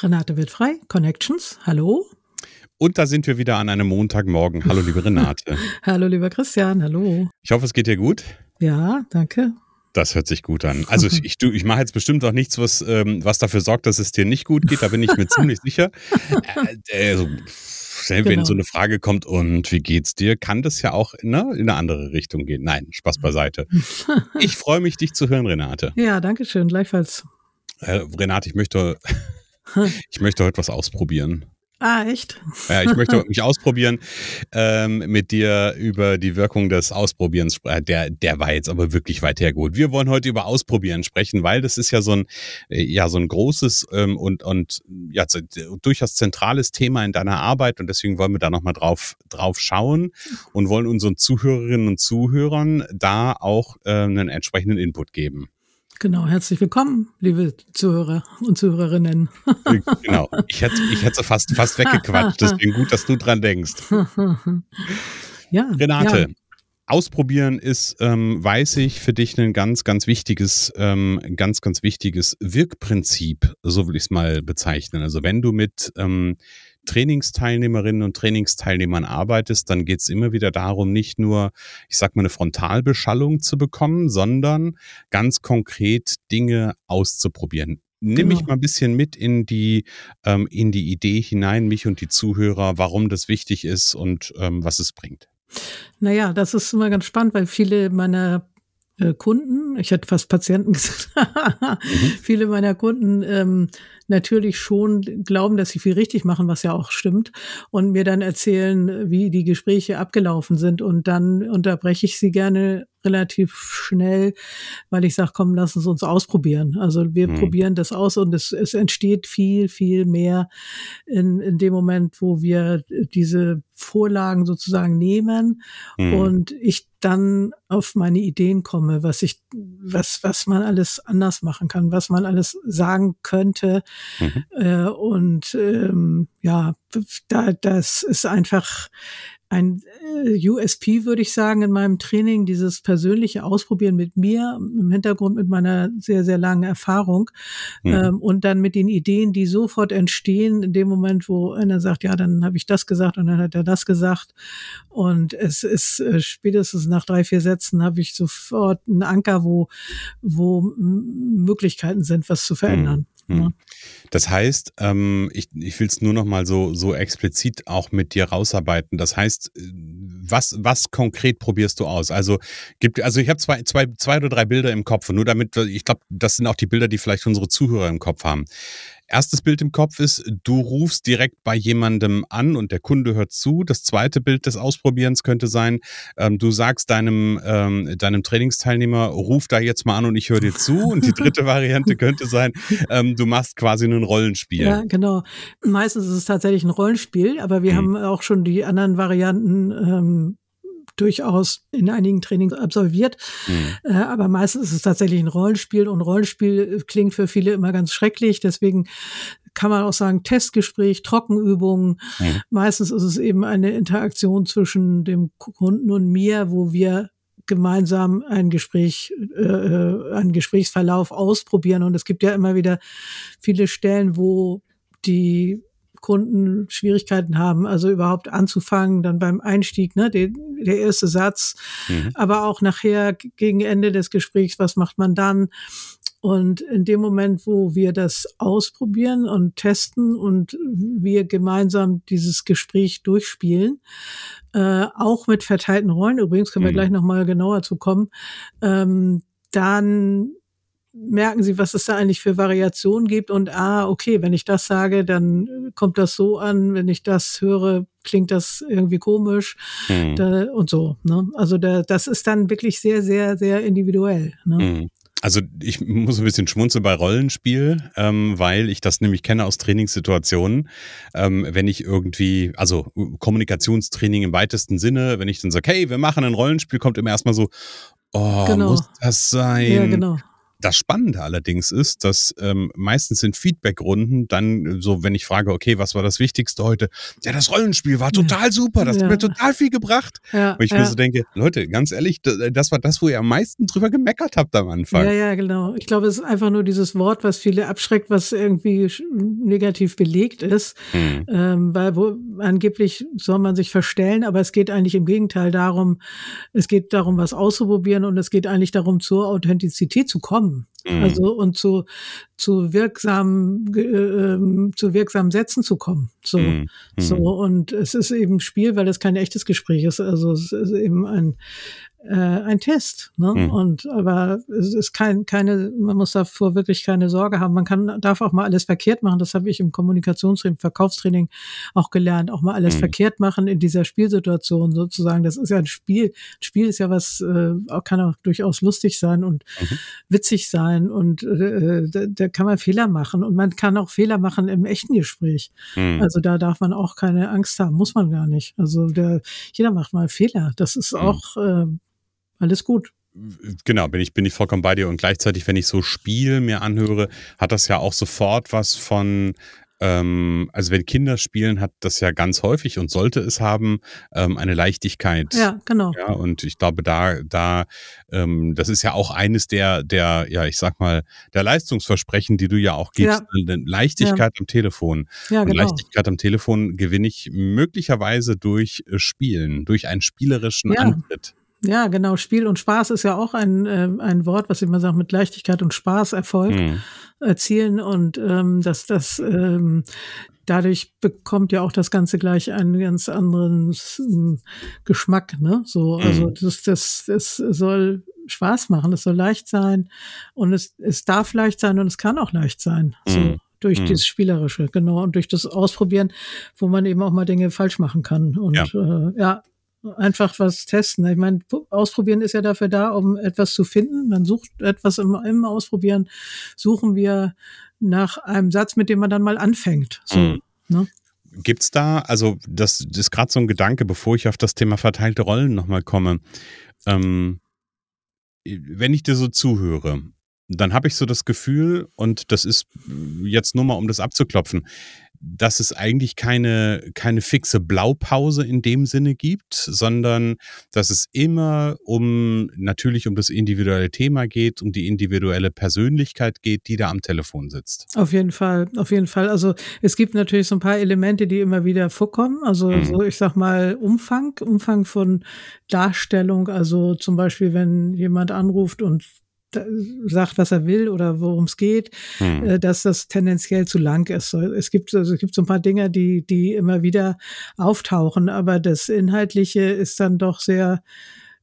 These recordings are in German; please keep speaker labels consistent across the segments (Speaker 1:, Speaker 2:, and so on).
Speaker 1: Renate wird frei, Connections, hallo.
Speaker 2: Und da sind wir wieder an einem Montagmorgen. Hallo, liebe Renate.
Speaker 1: hallo, lieber Christian, hallo.
Speaker 2: Ich hoffe, es geht dir gut.
Speaker 1: Ja, danke.
Speaker 2: Das hört sich gut an. Also ich, ich, ich mache jetzt bestimmt auch nichts, was, ähm, was dafür sorgt, dass es dir nicht gut geht. Da bin ich mir ziemlich sicher. Äh, also, wenn genau. so eine Frage kommt, und wie geht's dir, kann das ja auch ne, in eine andere Richtung gehen. Nein, Spaß beiseite. Ich freue mich, dich zu hören, Renate.
Speaker 1: Ja, danke schön, gleichfalls.
Speaker 2: Äh, Renate, ich möchte ich möchte heute was ausprobieren.
Speaker 1: Ah, echt?
Speaker 2: Ja, ich möchte mich ausprobieren ähm, mit dir über die Wirkung des Ausprobierens. Der, der war jetzt aber wirklich weit hergeholt. Wir wollen heute über Ausprobieren sprechen, weil das ist ja so ein, äh, ja, so ein großes ähm, und, und ja, durchaus zentrales Thema in deiner Arbeit und deswegen wollen wir da nochmal drauf, drauf schauen und wollen unseren Zuhörerinnen und Zuhörern da auch äh, einen entsprechenden Input geben.
Speaker 1: Genau, herzlich willkommen, liebe Zuhörer und Zuhörerinnen.
Speaker 2: genau, ich hätte, ich hätte fast, fast weggequatscht, deswegen gut, dass du dran denkst. ja, Renate, ja. Ausprobieren ist, ähm, weiß ich, für dich ein ganz, ganz wichtiges, ähm, ganz, ganz wichtiges Wirkprinzip, so will ich es mal bezeichnen. Also wenn du mit ähm, Trainingsteilnehmerinnen und Trainingsteilnehmern arbeitest, dann geht es immer wieder darum, nicht nur, ich sag mal, eine Frontalbeschallung zu bekommen, sondern ganz konkret Dinge auszuprobieren. Nimm mich genau. mal ein bisschen mit in die, ähm, in die Idee hinein, mich und die Zuhörer, warum das wichtig ist und ähm, was es bringt.
Speaker 1: Naja, das ist immer ganz spannend, weil viele meiner äh, Kunden, ich hätte fast Patienten gesagt, mhm. viele meiner Kunden ähm, natürlich schon glauben, dass sie viel richtig machen, was ja auch stimmt, und mir dann erzählen, wie die Gespräche abgelaufen sind. Und dann unterbreche ich sie gerne relativ schnell, weil ich sage, komm, lass uns uns ausprobieren. Also wir mhm. probieren das aus und es, es entsteht viel, viel mehr in, in dem Moment, wo wir diese Vorlagen sozusagen nehmen mhm. und ich dann auf meine Ideen komme, was ich, was, was man alles anders machen kann, was man alles sagen könnte. Mhm. Äh, und ähm, ja, da, das ist einfach ein äh, USP, würde ich sagen, in meinem Training, dieses persönliche Ausprobieren mit mir, im Hintergrund mit meiner sehr, sehr langen Erfahrung mhm. ähm, und dann mit den Ideen, die sofort entstehen, in dem Moment, wo einer sagt, ja, dann habe ich das gesagt und dann hat er das gesagt. Und es ist äh, spätestens nach drei, vier Sätzen habe ich sofort einen Anker, wo, wo Möglichkeiten sind, was zu verändern. Mhm. Ja.
Speaker 2: Das heißt, ähm, ich, ich will es nur noch mal so, so explizit auch mit dir rausarbeiten. Das heißt, äh, was, was konkret probierst du aus? Also gibt, also ich habe zwei, zwei, zwei oder drei Bilder im Kopf, nur damit, ich glaube, das sind auch die Bilder, die vielleicht unsere Zuhörer im Kopf haben erstes Bild im Kopf ist, du rufst direkt bei jemandem an und der Kunde hört zu. Das zweite Bild des Ausprobierens könnte sein, ähm, du sagst deinem, ähm, deinem Trainingsteilnehmer, ruf da jetzt mal an und ich höre dir zu. Und die dritte Variante könnte sein, ähm, du machst quasi ein Rollenspiel.
Speaker 1: Ja, genau. Meistens ist es tatsächlich ein Rollenspiel, aber wir mhm. haben auch schon die anderen Varianten ähm, durchaus in einigen Trainings absolviert. Mhm. Äh, aber meistens ist es tatsächlich ein Rollenspiel und Rollenspiel äh, klingt für viele immer ganz schrecklich. Deswegen kann man auch sagen, Testgespräch, Trockenübungen. Mhm. Meistens ist es eben eine Interaktion zwischen dem Kunden und mir, wo wir gemeinsam ein Gespräch, äh, äh einen Gesprächsverlauf ausprobieren. Und es gibt ja immer wieder viele Stellen, wo die Kunden Schwierigkeiten haben, also überhaupt anzufangen, dann beim Einstieg, ne, der, der erste Satz, mhm. aber auch nachher gegen Ende des Gesprächs, was macht man dann? Und in dem Moment, wo wir das ausprobieren und testen und wir gemeinsam dieses Gespräch durchspielen, äh, auch mit verteilten Rollen, übrigens können wir mhm. gleich nochmal genauer zu kommen, ähm, dann merken sie, was es da eigentlich für Variationen gibt und ah, okay, wenn ich das sage, dann kommt das so an, wenn ich das höre, klingt das irgendwie komisch mhm. da, und so. Ne? Also da, das ist dann wirklich sehr, sehr, sehr individuell. Ne? Mhm.
Speaker 2: Also ich muss ein bisschen schmunzeln bei Rollenspiel, ähm, weil ich das nämlich kenne aus Trainingssituationen. Ähm, wenn ich irgendwie, also Kommunikationstraining im weitesten Sinne, wenn ich dann sage, hey, wir machen ein Rollenspiel, kommt immer erstmal so, oh, genau. muss das sein? Ja, genau. Das Spannende allerdings ist, dass ähm, meistens in Feedback-Runden dann äh, so, wenn ich frage, okay, was war das Wichtigste heute? Ja, das Rollenspiel war total super, das ja. hat mir total viel gebracht. Ja, und ich ja. mir so denke, Leute, ganz ehrlich, das war das, wo ihr am meisten drüber gemeckert habt am Anfang.
Speaker 1: Ja, ja, genau. Ich glaube, es ist einfach nur dieses Wort, was viele abschreckt, was irgendwie negativ belegt ist, hm. ähm, weil wo angeblich soll man sich verstellen, aber es geht eigentlich im Gegenteil darum, es geht darum, was auszuprobieren und es geht eigentlich darum, zur Authentizität zu kommen kommen. Mhm. Also und zu, zu wirksamen, äh, zu wirksamen Sätzen zu kommen. So, mhm. so mhm. und es ist eben Spiel, weil es kein echtes Gespräch ist. Also es ist eben ein äh, ein Test. Ne? Mhm. Und aber es ist kein, keine, man muss davor wirklich keine Sorge haben. Man kann, darf auch mal alles verkehrt machen. Das habe ich im Kommunikationstraining, Verkaufstraining auch gelernt, auch mal alles mhm. verkehrt machen in dieser Spielsituation sozusagen. Das ist ja ein Spiel. Ein Spiel ist ja was, äh, kann auch durchaus lustig sein und mhm. witzig sein und äh, da, da kann man Fehler machen und man kann auch Fehler machen im echten Gespräch. Mhm. Also da darf man auch keine Angst haben, muss man gar nicht. Also der, jeder macht mal Fehler. Das ist mhm. auch äh, alles gut.
Speaker 2: Genau, bin ich, bin ich vollkommen bei dir. Und gleichzeitig, wenn ich so Spiel mir anhöre, hat das ja auch sofort was von, ähm, also wenn Kinder spielen, hat das ja ganz häufig und sollte es haben, ähm, eine Leichtigkeit.
Speaker 1: Ja, genau.
Speaker 2: Ja, und ich glaube, da, da, ähm, das ist ja auch eines der, der, ja, ich sag mal, der Leistungsversprechen, die du ja auch gibst. Ja. Leichtigkeit ja. am Telefon. Ja, genau. Leichtigkeit am Telefon gewinne ich möglicherweise durch äh, Spielen, durch einen spielerischen ja. Antritt.
Speaker 1: Ja, genau. Spiel und Spaß ist ja auch ein, äh, ein Wort, was ich immer sage, mit Leichtigkeit und Spaß Erfolg mhm. erzielen. Und ähm, dass das ähm, dadurch bekommt ja auch das Ganze gleich einen ganz anderen äh, Geschmack. Ne? So, also mhm. das, das, das soll Spaß machen, es soll leicht sein und es, es darf leicht sein und es kann auch leicht sein. So. Mhm durch mhm. dieses Spielerische, genau, und durch das Ausprobieren, wo man eben auch mal Dinge falsch machen kann. Und ja, äh, ja einfach was testen. Ich meine, ausprobieren ist ja dafür da, um etwas zu finden. Man sucht etwas im, im Ausprobieren, suchen wir nach einem Satz, mit dem man dann mal anfängt. So, mhm. ne?
Speaker 2: Gibt's da, also das, das ist gerade so ein Gedanke, bevor ich auf das Thema verteilte Rollen nochmal komme. Ähm, wenn ich dir so zuhöre, dann habe ich so das Gefühl, und das ist jetzt nur mal, um das abzuklopfen, dass es eigentlich keine, keine fixe Blaupause in dem Sinne gibt, sondern dass es immer um natürlich um das individuelle Thema geht, um die individuelle Persönlichkeit geht, die da am Telefon sitzt.
Speaker 1: Auf jeden Fall, auf jeden Fall. Also es gibt natürlich so ein paar Elemente, die immer wieder vorkommen. Also mhm. so, ich sag mal, Umfang, Umfang von Darstellung. Also zum Beispiel, wenn jemand anruft und sagt, was er will oder worum es geht, hm. Äh, dass das tendenziell zu lang ist. Es gibt, also es gibt so ein paar Dinge, die, die immer wieder auftauchen, aber das Inhaltliche ist dann doch sehr,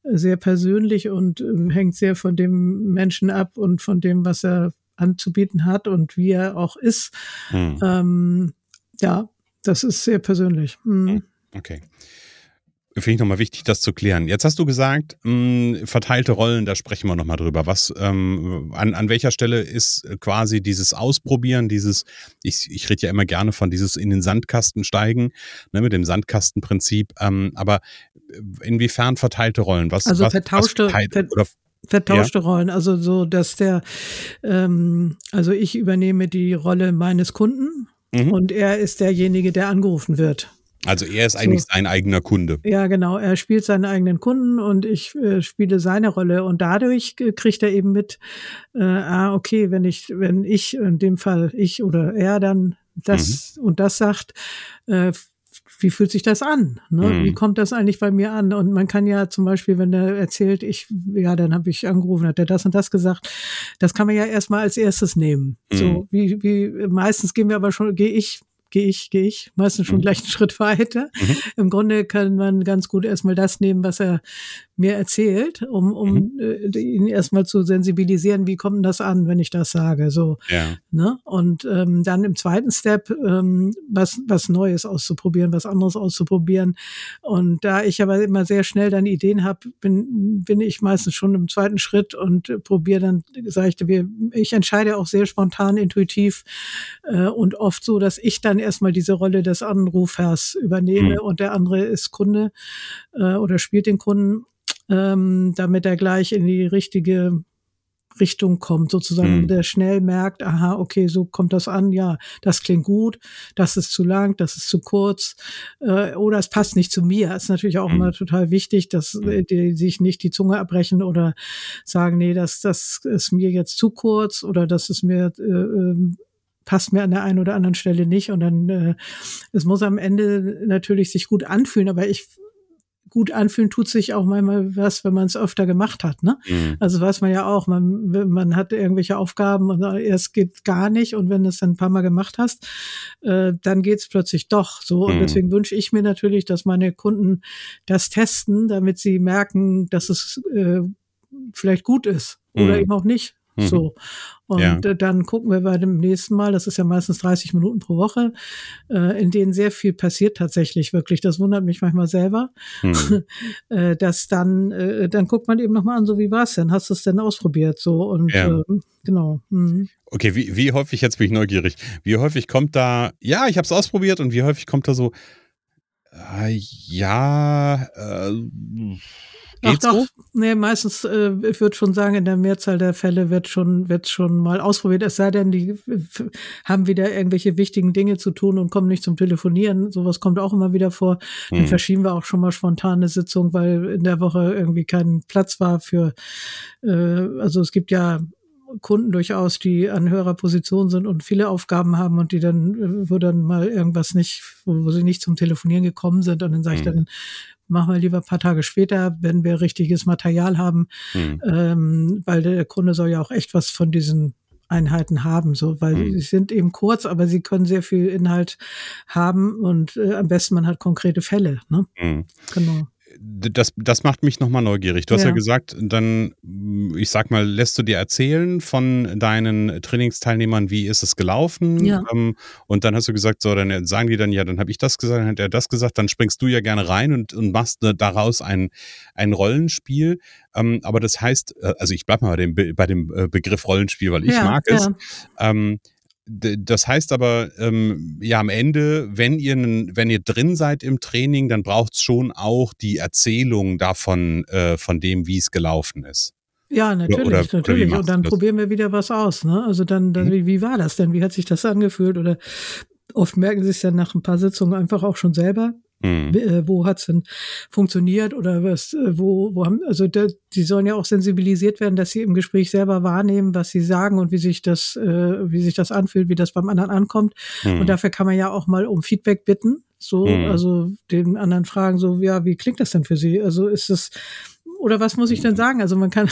Speaker 1: sehr persönlich und ähm, hängt sehr von dem Menschen ab und von dem, was er anzubieten hat und wie er auch ist. Hm. Ähm, ja, das ist sehr persönlich. Mhm.
Speaker 2: Okay. Finde ich nochmal wichtig, das zu klären. Jetzt hast du gesagt, mh, hm, verteilte Rollen, da sprechen wir nochmal drüber. Was, ähm, an, an welcher Stelle ist quasi dieses Ausprobieren, dieses, ich, ich rede ja immer gerne von dieses in den Sandkasten steigen, ne, mit dem Sandkastenprinzip. Ähm, aber inwiefern verteilte Rollen? Was,
Speaker 1: also
Speaker 2: was,
Speaker 1: vertauschte,
Speaker 2: was
Speaker 1: ver oder, vertauschte ja? Rollen, also so, dass der, ähm, also ich übernehme die Rolle meines Kunden mhm. und er ist derjenige, der angerufen wird.
Speaker 2: Also er ist eigentlich so. sein eigener Kunde.
Speaker 1: Ja, genau. Er spielt seinen eigenen Kunden und ich äh, spiele seine Rolle und dadurch kriegt er eben mit, äh, ah, okay, wenn ich, wenn ich in dem Fall ich oder er dann Das, mhm. und das sagt, äh, wie fühlt sich das an? Ne? Mhm. Wie kommt das eigentlich bei mir an? Und man kann ja zum Beispiel, wenn er erzählt, ich, ja, dann habe ich angerufen, hat er das und das gesagt, das kann man ja erstmal als erstes nehmen. Mhm. So, wie, wie, meistens gehen wir aber schon, gehe ich gehe ich, gehe ich meistens schon mhm. gleich einen Schritt weiter. Mhm. Im Grunde kann man ganz gut erstmal das nehmen, was er mir erzählt, um, um mhm. äh, ihn erstmal zu sensibilisieren, wie kommt denn das an, wenn ich das sage. So. Ja. Ne? Und ähm, dann im zweiten Step ähm, was, was Neues auszuprobieren, was anderes auszuprobieren. Und da ich aber immer sehr schnell dann Ideen habe, bin, bin ich meistens schon im zweiten Schritt und äh, probiere dann, sage ich, wir, ich entscheide auch sehr spontan, intuitiv äh, und oft so, dass ich dann erstmal diese Rolle des Anrufers übernehme mhm. und der andere ist Kunde äh, oder spielt den Kunden ähm, damit er gleich in die richtige Richtung kommt, sozusagen, mhm. der schnell merkt, aha, okay, so kommt das an, ja, das klingt gut, das ist zu lang, das ist zu kurz, äh, oder es passt nicht zu mir. Ist natürlich auch mhm. immer total wichtig, dass äh, die sich nicht die Zunge abbrechen oder sagen, nee, das, das ist mir jetzt zu kurz oder das ist mir äh, ähm, passt mir an der einen oder anderen Stelle nicht und dann äh, es muss am Ende natürlich sich gut anfühlen, aber ich gut anfühlen tut sich auch manchmal was, wenn man es öfter gemacht hat. Ne? Mhm. Also weiß man ja auch, man, man hat irgendwelche Aufgaben und es geht gar nicht und wenn du es dann ein paar Mal gemacht hast, äh, dann geht es plötzlich doch so. Und mhm. deswegen wünsche ich mir natürlich, dass meine Kunden das testen, damit sie merken, dass es äh, vielleicht gut ist oder mhm. eben auch nicht. Mhm. So. Und ja. dann gucken wir bei dem nächsten Mal, das ist ja meistens 30 Minuten pro Woche, äh, in denen sehr viel passiert tatsächlich wirklich. Das wundert mich manchmal selber. Mhm. äh, dass dann, äh, dann guckt man eben nochmal an, so wie war es denn? Hast du es denn ausprobiert? So und ja. äh, genau. Mhm.
Speaker 2: Okay, wie, wie häufig, jetzt bin ich neugierig, wie häufig kommt da, ja, ich habe es ausprobiert und wie häufig kommt da so, äh, ja, äh,
Speaker 1: Geht's Ach doch, so? nee, meistens, äh, ich würde schon sagen, in der Mehrzahl der Fälle wird schon, wird schon mal ausprobiert. Es sei denn, die haben wieder irgendwelche wichtigen Dinge zu tun und kommen nicht zum Telefonieren. Sowas kommt auch immer wieder vor. Dann mhm. verschieben wir auch schon mal spontane Sitzung, weil in der Woche irgendwie kein Platz war für, äh, also es gibt ja Kunden durchaus, die an höherer Position sind und viele Aufgaben haben und die dann, wo dann mal irgendwas nicht, wo, wo sie nicht zum Telefonieren gekommen sind und dann sage ich mhm. dann, machen wir lieber ein paar Tage später, wenn wir richtiges Material haben, mhm. ähm, weil der Kunde soll ja auch echt was von diesen Einheiten haben, so, weil mhm. sie sind eben kurz, aber sie können sehr viel Inhalt haben und äh, am besten man hat konkrete Fälle. Ne? Mhm.
Speaker 2: Genau das, das macht mich nochmal neugierig. Du hast ja. ja gesagt, dann, ich sag mal, lässt du dir erzählen von deinen Trainingsteilnehmern, wie ist es gelaufen? Ja. Ähm, und dann hast du gesagt, so, dann sagen die dann, ja, dann habe ich das gesagt, dann hat er das gesagt, dann springst du ja gerne rein und, und machst daraus ein, ein Rollenspiel. Ähm, aber das heißt, äh, also ich bleib mal bei dem, bei dem äh, Begriff Rollenspiel, weil ich ja, mag es. Ähm, das heißt aber, ähm, ja, am Ende, wenn ihr, wenn ihr drin seid im Training, dann braucht es schon auch die Erzählung davon, äh, von dem, wie es gelaufen ist.
Speaker 1: Ja, natürlich, oder, natürlich. Oder und dann probieren wir wieder was aus. Ne? Also dann, dann mhm. wie, wie war das denn? Wie hat sich das angefühlt? Oder oft merken sie es ja nach ein paar Sitzungen einfach auch schon selber. Mhm. Äh, wo hat's denn funktioniert oder was, äh, wo, wo haben, also da, die sollen ja auch sensibilisiert werden, dass sie im Gespräch selber wahrnehmen, was sie sagen und wie sich das, äh, wie sich das anfühlt, wie das beim anderen ankommt. Mhm. Und dafür kann man ja auch mal um Feedback bitten. So, mhm. also den anderen fragen, so, ja, wie klingt das denn für Sie? Also ist es, oder was muss ich denn sagen? Also man kann,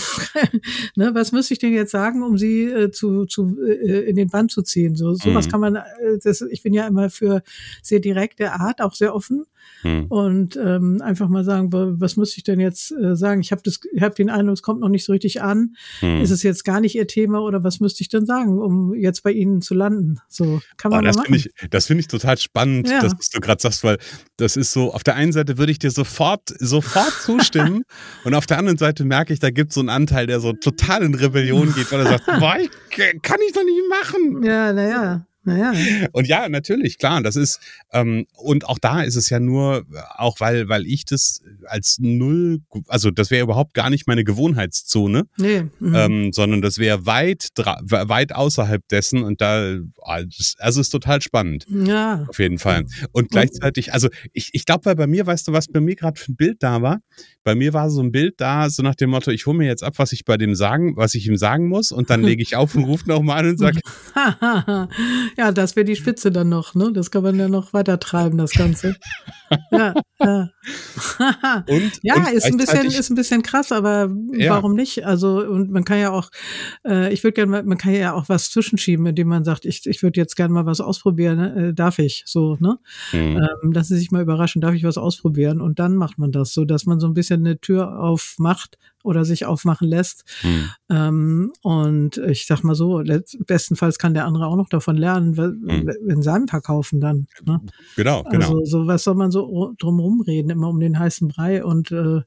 Speaker 1: ne, was muss ich denn jetzt sagen, um sie äh, zu, zu äh, in den Band zu ziehen? So sowas mhm. kann man. Äh, das, ich bin ja immer für sehr direkte Art, auch sehr offen. Hm. Und ähm, einfach mal sagen, was muss ich denn jetzt äh, sagen? Ich habe das, ich habe den Eindruck, es kommt noch nicht so richtig an. Hm. Ist es jetzt gar nicht Ihr Thema oder was müsste ich denn sagen, um jetzt bei Ihnen zu landen? So kann man oh,
Speaker 2: das finde ich, das finde ich total spannend, ja. dass du gerade sagst, weil das ist so. Auf der einen Seite würde ich dir sofort, sofort zustimmen und auf der anderen Seite merke ich, da gibt es so einen Anteil, der so total in Rebellion geht, weil er sagt, boah, ich, kann ich doch nicht machen.
Speaker 1: Ja, naja. Naja.
Speaker 2: Und ja, natürlich, klar, das ist, ähm, und auch da ist es ja nur, auch weil, weil ich das als null, also das wäre überhaupt gar nicht meine Gewohnheitszone, nee. Mhm. Ähm, sondern das wäre weit, weit außerhalb dessen und da, also es ist total spannend. Ja. Auf jeden Fall. Und gleichzeitig, also ich, ich glaube, bei mir, weißt du, was bei mir gerade für ein Bild da war? Bei mir war so ein Bild da, so nach dem Motto, ich hole mir jetzt ab, was ich bei dem sagen, was ich ihm sagen muss und dann lege ich auf und rufe nochmal an und sage,
Speaker 1: ja, das wäre die Spitze dann noch, ne? Das kann man ja noch weiter treiben, das Ganze. ja, ja. und, ja und ist ein bisschen, ist ein bisschen krass, aber ja. warum nicht? Also, und man kann ja auch, äh, ich würde gerne man kann ja auch was zwischenschieben, indem man sagt, ich, ich würde jetzt gerne mal was ausprobieren, äh, darf ich, so, ne? Mhm. Ähm, lassen Sie sich mal überraschen, darf ich was ausprobieren? Und dann macht man das, so dass man so ein bisschen eine Tür aufmacht, oder sich aufmachen lässt. Hm. Ähm, und ich sag mal so, bestenfalls kann der andere auch noch davon lernen, hm. in seinem Verkaufen dann. Ne?
Speaker 2: Genau, genau.
Speaker 1: Also so was soll man so drumherum reden, immer um den heißen Brei und äh, äh,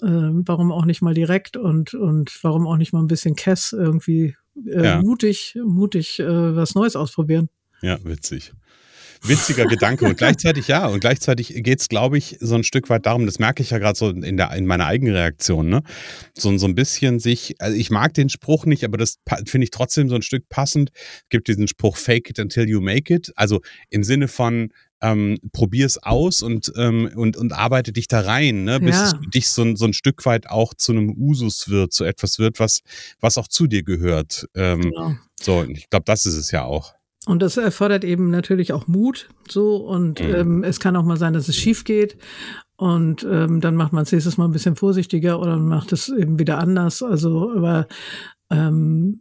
Speaker 1: warum auch nicht mal direkt und, und warum auch nicht mal ein bisschen Kess irgendwie äh, ja. mutig, mutig äh, was Neues ausprobieren.
Speaker 2: Ja, witzig witziger Gedanke. Und gleichzeitig, ja, und gleichzeitig geht es, glaube ich, so ein Stück weit darum, das merke ich ja gerade so in, der, in meiner eigenen Reaktion, ne? So, so ein bisschen sich, also ich mag den Spruch nicht, aber das finde ich trotzdem so ein Stück passend. Es gibt diesen Spruch, fake it until you make it. Also im Sinne von, ähm, probier es aus und, ähm, und, und arbeite dich da rein, ne? bis ja. es dich so, so ein Stück weit auch zu einem Usus wird, zu etwas wird, was, was auch zu dir gehört. Ähm, genau. So, ich glaube, das ist es ja auch.
Speaker 1: Und das erfordert eben natürlich auch Mut, so und mhm. ähm, es kann auch mal sein, dass es schief geht und ähm, dann macht man es nächstes Mal ein bisschen vorsichtiger oder macht es eben wieder anders. Also, aber ähm,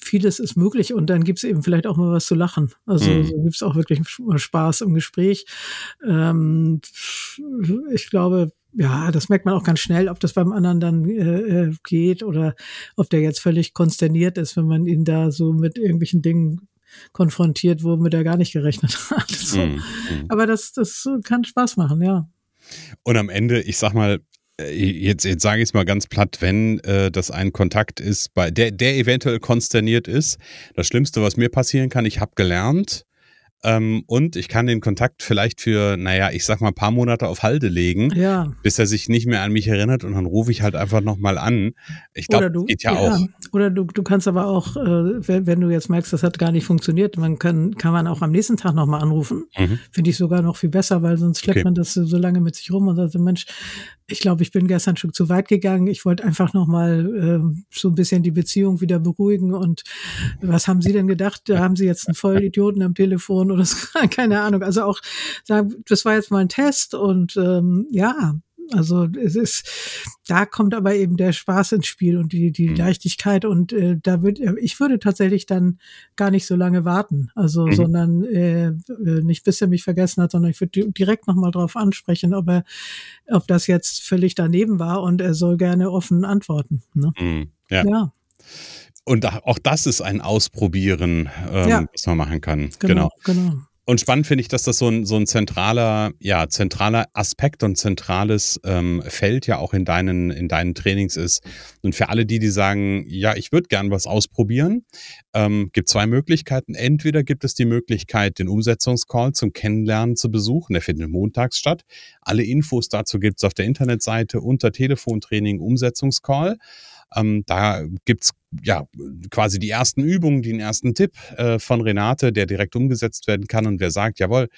Speaker 1: vieles ist möglich und dann gibt's eben vielleicht auch mal was zu lachen. Also mhm. so gibt's auch wirklich Spaß im Gespräch. Ähm, ich glaube, ja, das merkt man auch ganz schnell, ob das beim anderen dann äh, äh geht oder ob der jetzt völlig konsterniert ist, wenn man ihn da so mit irgendwelchen Dingen konfrontiert, womit er gar nicht gerechnet hat. So. Mm, mm. Aber das, das kann Spaß machen, ja.
Speaker 2: Und am Ende, ich sag mal, äh, jetzt, jetzt sage ich es mal ganz platt, wenn äh, das ein Kontakt ist, bei der, der eventuell konsterniert ist, das Schlimmste, was mir passieren kann, ich habe gelernt, ähm, und ich kann den Kontakt vielleicht für, naja, ich sag mal, ein paar Monate auf Halde legen, ja. bis er sich nicht mehr an mich erinnert und dann rufe ich halt einfach nochmal an. Ich glaube, geht ja, ja, auch.
Speaker 1: Oder du, du kannst aber auch, äh, wenn, wenn, du jetzt merkst, das hat gar nicht funktioniert, man kann, kann man auch am nächsten Tag nochmal anrufen. Mhm. Finde ich sogar noch viel besser, weil sonst schleppt okay. man das so lange mit sich rum und sagt, Mensch, ich glaube, ich bin gestern schon zu weit gegangen. Ich wollte einfach nochmal äh, so ein bisschen die Beziehung wieder beruhigen. Und was haben Sie denn gedacht? Da haben Sie jetzt einen Vollidioten am Telefon oder keine Ahnung. Also auch, das war jetzt mal ein Test und ähm, ja, also es ist, da kommt aber eben der Spaß ins Spiel und die, die mhm. Leichtigkeit und äh, da würde ich würde tatsächlich dann gar nicht so lange warten, also mhm. sondern äh, nicht bis er mich vergessen hat, sondern ich würde direkt nochmal drauf ansprechen, ob er, ob das jetzt völlig daneben war und er soll gerne offen antworten. Ne?
Speaker 2: Mhm. Ja. ja. Und auch das ist ein Ausprobieren, ähm, ja. was man machen kann. Genau. genau. genau. Und spannend finde ich, dass das so ein, so ein zentraler, ja, zentraler Aspekt und zentrales ähm, Feld ja auch in deinen, in deinen Trainings ist. Und für alle die, die sagen, ja, ich würde gern was ausprobieren, ähm, gibt zwei Möglichkeiten. Entweder gibt es die Möglichkeit, den Umsetzungscall zum Kennenlernen zu besuchen. Der findet montags statt. Alle Infos dazu gibt es auf der Internetseite unter Telefontraining Umsetzungscall. Ähm, da gibt's ja quasi die ersten Übungen, den ersten Tipp äh, von Renate, der direkt umgesetzt werden kann. Und wer sagt, jawohl,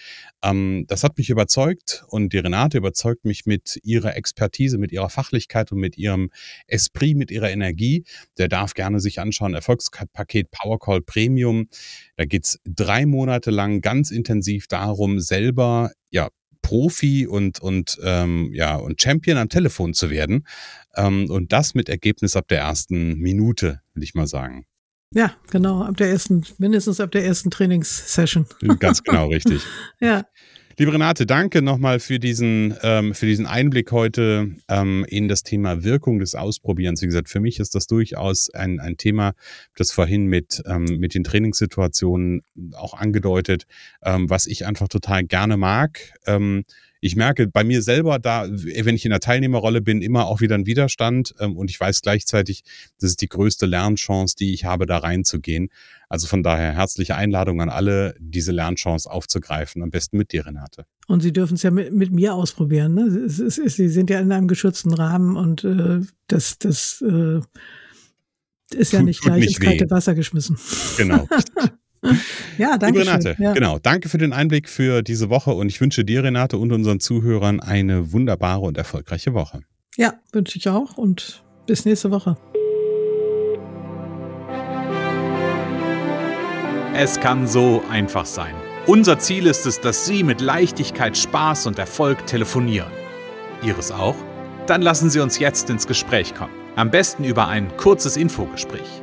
Speaker 2: ähm, das hat mich überzeugt und die Renate überzeugt mich mit ihrer Expertise, mit ihrer Fachlichkeit und mit ihrem Esprit, mit ihrer Energie, der darf gerne sich anschauen. Erfolgspaket Powercall Premium. Da geht's drei Monate lang ganz intensiv darum, selber ja Profi und, und, ähm, ja, und Champion am Telefon zu werden. Ähm, und das mit Ergebnis ab der ersten Minute, will ich mal sagen.
Speaker 1: Ja, genau, ab der ersten, mindestens ab der ersten Trainingssession.
Speaker 2: Ganz genau, richtig.
Speaker 1: ja.
Speaker 2: Liebe Renate, danke nochmal für diesen, ähm, für diesen Einblick heute ähm, in das Thema Wirkung des Ausprobierens. Wie gesagt, für mich ist das durchaus ein, ein Thema, das vorhin mit, ähm, mit den Trainingssituationen auch angedeutet, ähm, was ich einfach total gerne mag. Ich merke bei mir selber da, wenn ich in der Teilnehmerrolle bin, immer auch wieder ein Widerstand ähm, und ich weiß gleichzeitig, das ist die größte Lernchance, die ich habe, da reinzugehen. Also von daher herzliche Einladung an alle, diese Lernchance aufzugreifen, am besten mit dir, Renate.
Speaker 1: Und Sie dürfen es ja mit, mit mir ausprobieren. Ne? Es ist, es, Sie sind ja in einem geschützten Rahmen und äh, das, das äh, ist ja nicht gleich ins kalte Wasser geschmissen.
Speaker 2: Genau.
Speaker 1: ja, danke.
Speaker 2: Liebe Renate,
Speaker 1: ja.
Speaker 2: genau. Danke für den Einblick für diese Woche und ich wünsche dir, Renate, und unseren Zuhörern eine wunderbare und erfolgreiche Woche.
Speaker 1: Ja, wünsche ich auch und bis nächste Woche.
Speaker 3: Es kann so einfach sein. Unser Ziel ist es, dass Sie mit Leichtigkeit, Spaß und Erfolg telefonieren. Ihres auch? Dann lassen Sie uns jetzt ins Gespräch kommen. Am besten über ein kurzes Infogespräch.